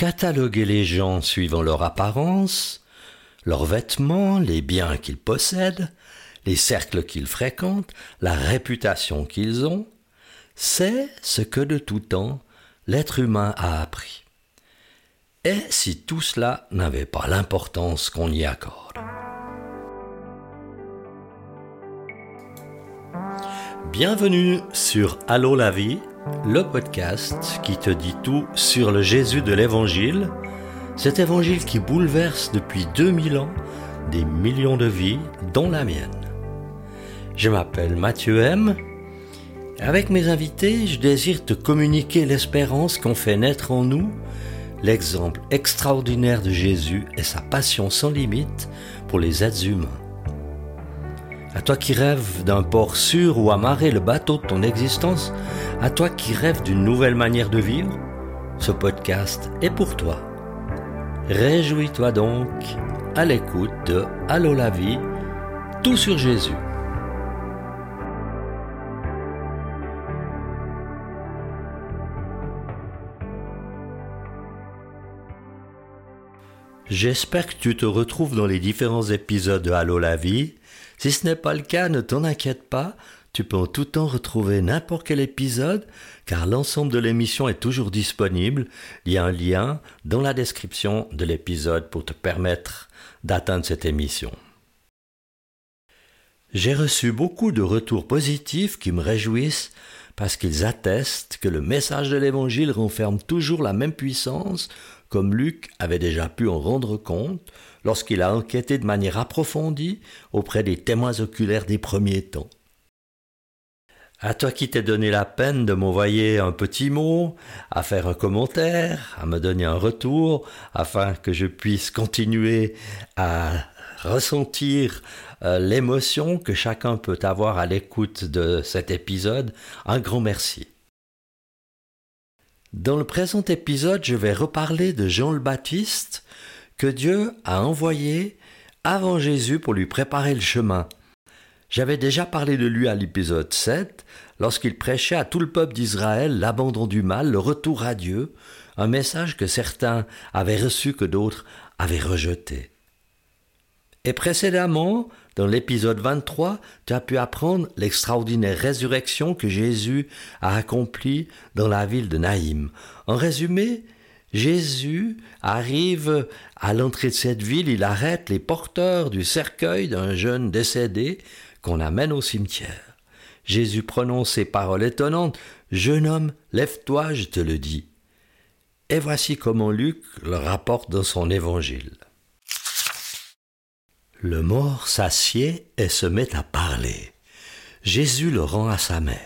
cataloguer les gens suivant leur apparence, leurs vêtements, les biens qu'ils possèdent, les cercles qu'ils fréquentent, la réputation qu'ils ont, c'est ce que de tout temps l'être humain a appris. Et si tout cela n'avait pas l'importance qu'on y accorde? Bienvenue sur Allô la vie, le podcast qui te dit tout sur le Jésus de l'Évangile, cet Évangile qui bouleverse depuis 2000 ans des millions de vies, dont la mienne. Je m'appelle Mathieu M. Avec mes invités, je désire te communiquer l'espérance qu'ont fait naître en nous l'exemple extraordinaire de Jésus et sa passion sans limite pour les êtres humains. À toi qui rêves d'un port sûr où amarrer le bateau de ton existence, à toi qui rêves d'une nouvelle manière de vivre, ce podcast est pour toi. Réjouis-toi donc à l'écoute de Allô la vie, tout sur Jésus. J'espère que tu te retrouves dans les différents épisodes de Allô la vie. Si ce n'est pas le cas, ne t'en inquiète pas, tu peux en tout temps retrouver n'importe quel épisode, car l'ensemble de l'émission est toujours disponible. Il y a un lien dans la description de l'épisode pour te permettre d'atteindre cette émission. J'ai reçu beaucoup de retours positifs qui me réjouissent parce qu'ils attestent que le message de l'Évangile renferme toujours la même puissance, comme Luc avait déjà pu en rendre compte lorsqu'il a enquêté de manière approfondie auprès des témoins oculaires des premiers temps. À toi qui t'es donné la peine de m'envoyer un petit mot, à faire un commentaire, à me donner un retour, afin que je puisse continuer à ressentir euh, l'émotion que chacun peut avoir à l'écoute de cet épisode, un grand merci. Dans le présent épisode, je vais reparler de Jean le Baptiste que Dieu a envoyé avant Jésus pour lui préparer le chemin. J'avais déjà parlé de lui à l'épisode 7, lorsqu'il prêchait à tout le peuple d'Israël l'abandon du mal, le retour à Dieu, un message que certains avaient reçu que d'autres avaient rejeté. Et précédemment, dans l'épisode 23, tu as pu apprendre l'extraordinaire résurrection que Jésus a accomplie dans la ville de Naïm. En résumé, Jésus arrive à l'entrée de cette ville, il arrête les porteurs du cercueil d'un jeune décédé qu'on amène au cimetière. Jésus prononce ces paroles étonnantes Jeune homme, lève-toi, je te le dis. Et voici comment Luc le rapporte dans son évangile. Le mort s'assied et se met à parler. Jésus le rend à sa mère.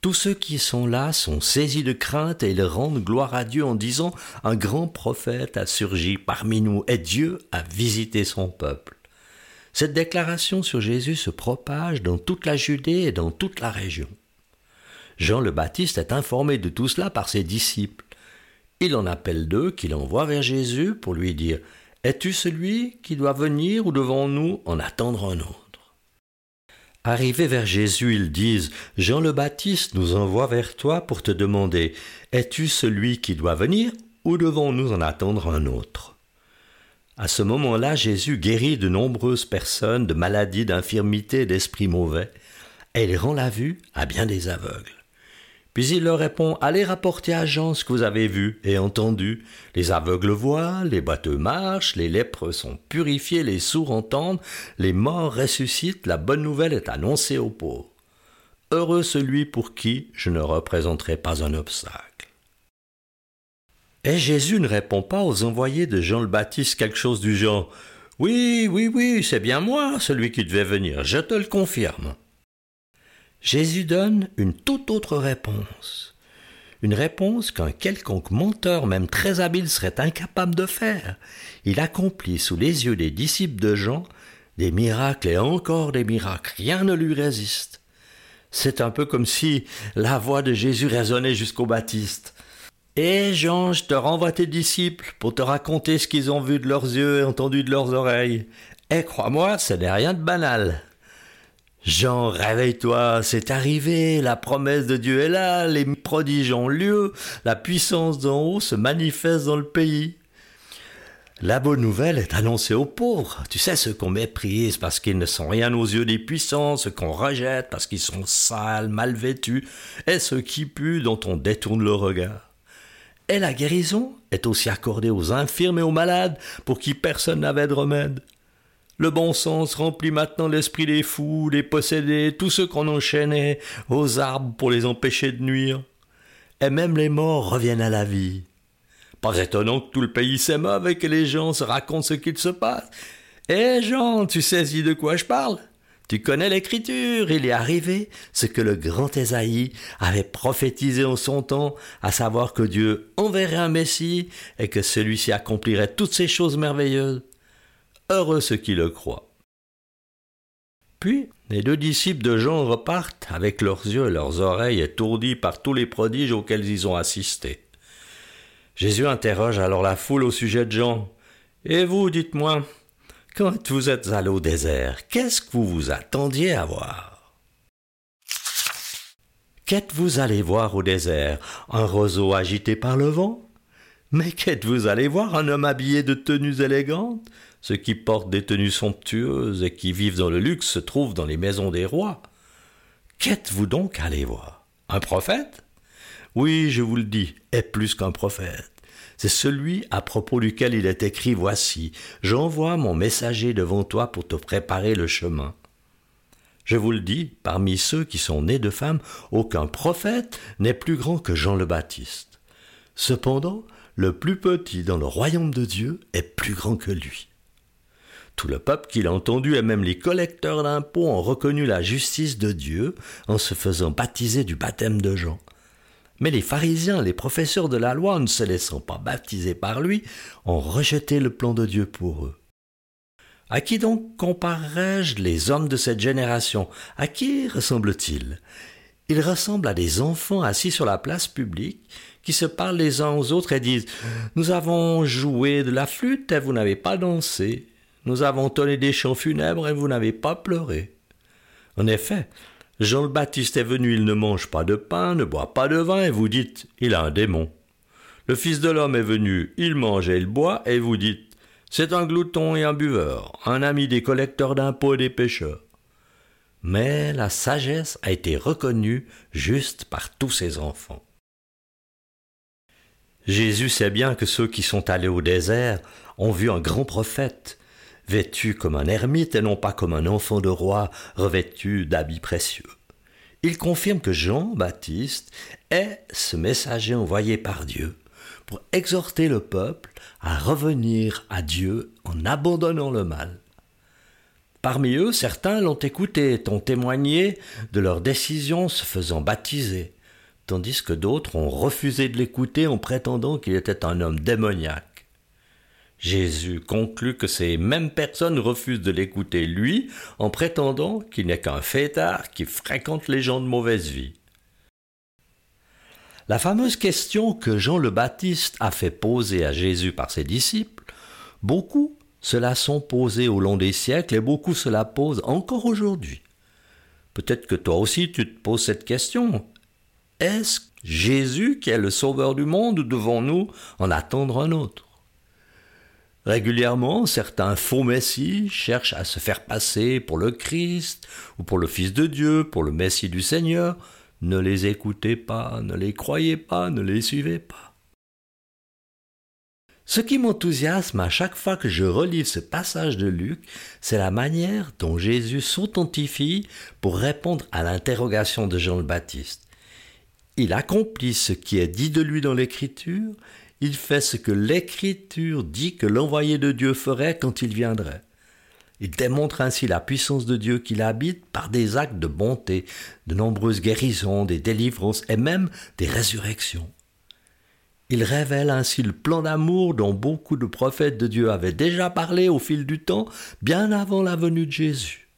Tous ceux qui sont là sont saisis de crainte et ils rendent gloire à Dieu en disant Un grand prophète a surgi parmi nous et Dieu a visité son peuple. Cette déclaration sur Jésus se propage dans toute la Judée et dans toute la région. Jean le Baptiste est informé de tout cela par ses disciples. Il en appelle deux qu'il envoie vers Jésus pour lui dire es-tu celui qui doit venir ou devons-nous en attendre un autre? Arrivés vers Jésus, ils disent Jean le Baptiste nous envoie vers toi pour te demander Es-tu celui qui doit venir ou devons-nous en attendre un autre À ce moment-là, Jésus guérit de nombreuses personnes de maladies, d'infirmités, d'esprits mauvais, et il rend la vue à bien des aveugles. Puis il leur répond Allez rapporter à Jean ce que vous avez vu et entendu. Les aveugles voient, les boiteux marchent, les lépreux sont purifiés, les sourds entendent, les morts ressuscitent, la bonne nouvelle est annoncée aux pauvres. Heureux celui pour qui je ne représenterai pas un obstacle. Et Jésus ne répond pas aux envoyés de Jean le Baptiste quelque chose du genre Oui, oui, oui, c'est bien moi, celui qui devait venir, je te le confirme. Jésus donne une toute autre réponse. Une réponse qu'un quelconque menteur, même très habile, serait incapable de faire. Il accomplit sous les yeux des disciples de Jean des miracles et encore des miracles. Rien ne lui résiste. C'est un peu comme si la voix de Jésus résonnait jusqu'au Baptiste. Et Jean, je te renvoie tes disciples pour te raconter ce qu'ils ont vu de leurs yeux et entendu de leurs oreilles. Et crois-moi, ce n'est rien de banal. Jean, réveille-toi, c'est arrivé, la promesse de Dieu est là, les prodiges ont lieu, la puissance d'en haut se manifeste dans le pays. La bonne nouvelle est annoncée aux pauvres. Tu sais, ceux qu'on méprise parce qu'ils ne sont rien aux yeux des puissants, ceux qu'on rejette parce qu'ils sont sales, mal vêtus, et ceux qui puent dont on détourne le regard. Et la guérison est aussi accordée aux infirmes et aux malades pour qui personne n'avait de remède. Le bon sens remplit maintenant l'esprit des fous, des possédés, tous ceux qu'on enchaînait aux arbres pour les empêcher de nuire. Et même les morts reviennent à la vie. Pas étonnant que tout le pays s'émeuve et que les gens se racontent ce qu'il se passe. Eh Jean, tu saisis de quoi je parle? Tu connais l'écriture, il est arrivé ce que le grand Ésaïe avait prophétisé en son temps, à savoir que Dieu enverrait un Messie et que celui-ci accomplirait toutes ces choses merveilleuses. Heureux ceux qui le croient. Puis, les deux disciples de Jean repartent avec leurs yeux et leurs oreilles étourdis par tous les prodiges auxquels ils ont assisté. Jésus interroge alors la foule au sujet de Jean. Et vous, dites-moi, quand vous êtes allé au désert, qu'est-ce que vous vous attendiez à voir? Qu'êtes-vous allé voir au désert? Un roseau agité par le vent? Mais qu'êtes-vous allé voir Un homme habillé de tenues élégantes? Ceux qui portent des tenues somptueuses et qui vivent dans le luxe se trouvent dans les maisons des rois. Qu'êtes-vous donc allé voir? Un prophète? Oui, je vous le dis, est plus qu'un prophète. C'est celui à propos duquel il est écrit Voici, j'envoie mon messager devant toi pour te préparer le chemin. Je vous le dis, parmi ceux qui sont nés de femmes, aucun prophète n'est plus grand que Jean le Baptiste. Cependant, le plus petit dans le royaume de Dieu est plus grand que lui. Tout le peuple qui l'a entendu et même les collecteurs d'impôts ont reconnu la justice de Dieu en se faisant baptiser du baptême de Jean. Mais les pharisiens, les professeurs de la loi, ne se laissant pas baptiser par lui, ont rejeté le plan de Dieu pour eux. À qui donc comparerai-je les hommes de cette génération? À qui ressemblent-ils Ils ressemblent à des enfants assis sur la place publique qui se parlent les uns aux autres et disent Nous avons joué de la flûte et vous n'avez pas dansé. Nous avons tonné des chants funèbres et vous n'avez pas pleuré. En effet, Jean le Baptiste est venu, il ne mange pas de pain, ne boit pas de vin, et vous dites, il a un démon. Le Fils de l'homme est venu, il mange et il boit, et vous dites, c'est un glouton et un buveur, un ami des collecteurs d'impôts et des pêcheurs. Mais la sagesse a été reconnue juste par tous ses enfants. Jésus sait bien que ceux qui sont allés au désert ont vu un grand prophète, vêtu comme un ermite et non pas comme un enfant de roi revêtu d'habits précieux. Il confirme que Jean-Baptiste est ce messager envoyé par Dieu pour exhorter le peuple à revenir à Dieu en abandonnant le mal. Parmi eux, certains l'ont écouté, ont témoigné de leur décision se faisant baptiser, tandis que d'autres ont refusé de l'écouter en prétendant qu'il était un homme démoniaque. Jésus conclut que ces mêmes personnes refusent de l'écouter lui en prétendant qu'il n'est qu'un fêtard qui fréquente les gens de mauvaise vie. La fameuse question que Jean le Baptiste a fait poser à Jésus par ses disciples, beaucoup se la sont posées au long des siècles et beaucoup se la posent encore aujourd'hui. Peut-être que toi aussi tu te poses cette question. Est-ce Jésus qui est le sauveur du monde ou devons-nous en attendre un autre? Régulièrement, certains faux messies cherchent à se faire passer pour le Christ ou pour le Fils de Dieu, pour le Messie du Seigneur. Ne les écoutez pas, ne les croyez pas, ne les suivez pas. Ce qui m'enthousiasme à chaque fois que je relis ce passage de Luc, c'est la manière dont Jésus s'authentifie pour répondre à l'interrogation de Jean le Baptiste. Il accomplit ce qui est dit de lui dans l'Écriture, il fait ce que l'Écriture dit que l'envoyé de Dieu ferait quand il viendrait. Il démontre ainsi la puissance de Dieu qu'il habite par des actes de bonté, de nombreuses guérisons, des délivrances et même des résurrections. Il révèle ainsi le plan d'amour dont beaucoup de prophètes de Dieu avaient déjà parlé au fil du temps, bien avant la venue de Jésus.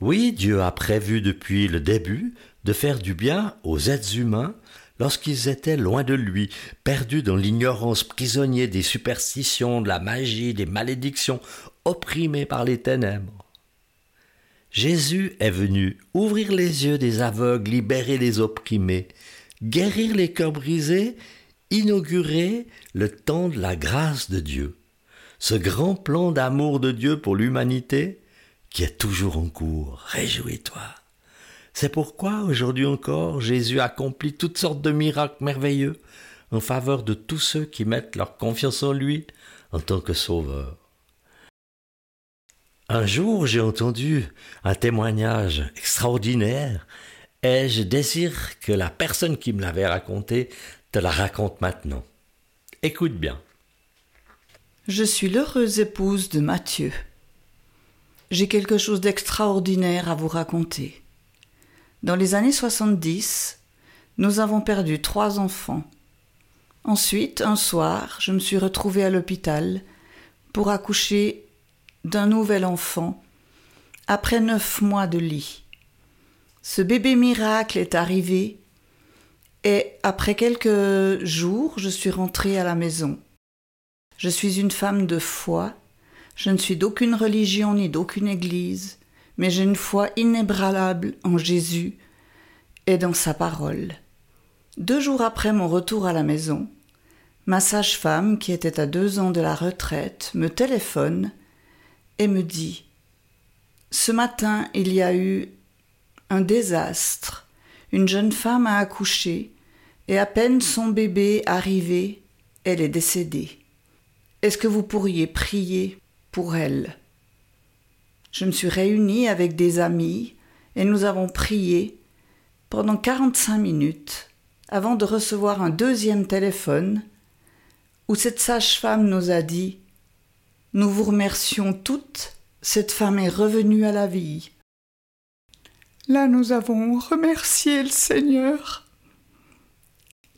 Oui, Dieu a prévu depuis le début de faire du bien aux êtres humains lorsqu'ils étaient loin de lui, perdus dans l'ignorance, prisonniers des superstitions, de la magie, des malédictions, opprimés par les ténèbres. Jésus est venu ouvrir les yeux des aveugles, libérer les opprimés, guérir les cœurs brisés, inaugurer le temps de la grâce de Dieu. Ce grand plan d'amour de Dieu pour l'humanité qui est toujours en cours. Réjouis-toi. C'est pourquoi aujourd'hui encore Jésus accomplit toutes sortes de miracles merveilleux en faveur de tous ceux qui mettent leur confiance en lui en tant que sauveur. Un jour, j'ai entendu un témoignage extraordinaire et je désire que la personne qui me l'avait raconté te la raconte maintenant. Écoute bien. Je suis l'heureuse épouse de Mathieu. J'ai quelque chose d'extraordinaire à vous raconter. Dans les années 70, nous avons perdu trois enfants. Ensuite, un soir, je me suis retrouvée à l'hôpital pour accoucher d'un nouvel enfant après neuf mois de lit. Ce bébé miracle est arrivé et après quelques jours, je suis rentrée à la maison. Je suis une femme de foi, je ne suis d'aucune religion ni d'aucune église, mais j'ai une foi inébranlable en Jésus et dans sa parole. Deux jours après mon retour à la maison, ma sage-femme, qui était à deux ans de la retraite, me téléphone et me dit Ce matin, il y a eu un désastre. Une jeune femme a accouché, et à peine son bébé arrivé, elle est décédée. Est-ce que vous pourriez prier pour elle? Je me suis réunie avec des amis, et nous avons prié pendant 45 minutes avant de recevoir un deuxième téléphone où cette sage-femme nous a dit nous vous remercions toutes, cette femme est revenue à la vie. Là nous avons remercié le Seigneur.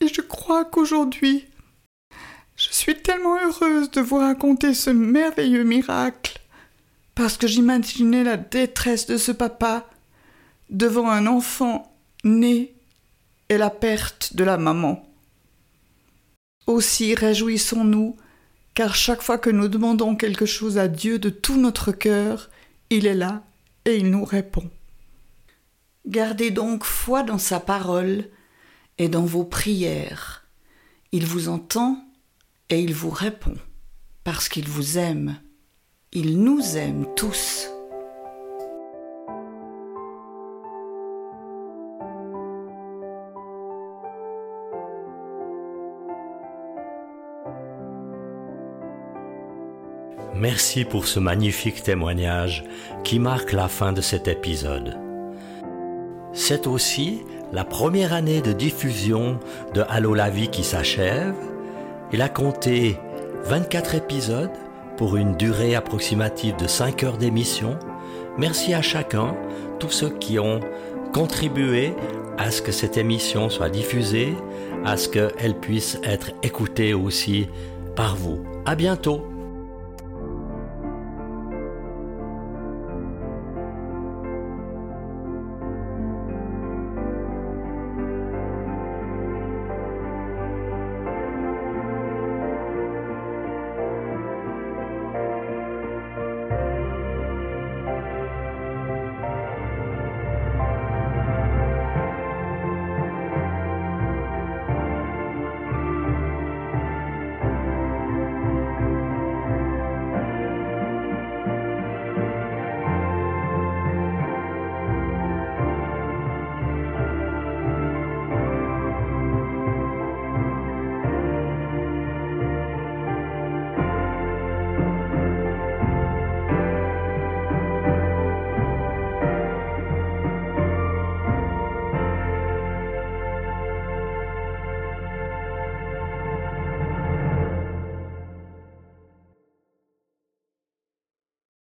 Et je crois qu'aujourd'hui, je suis tellement heureuse de vous raconter ce merveilleux miracle, parce que j'imaginais la détresse de ce papa devant un enfant né et la perte de la maman. Aussi réjouissons-nous car chaque fois que nous demandons quelque chose à Dieu de tout notre cœur, il est là et il nous répond. Gardez donc foi dans sa parole et dans vos prières. Il vous entend et il vous répond, parce qu'il vous aime. Il nous aime tous. Merci pour ce magnifique témoignage qui marque la fin de cet épisode. C'est aussi la première année de diffusion de Allô la vie qui s'achève. Il a compté 24 épisodes pour une durée approximative de 5 heures d'émission. Merci à chacun, tous ceux qui ont contribué à ce que cette émission soit diffusée, à ce qu'elle puisse être écoutée aussi par vous. À bientôt!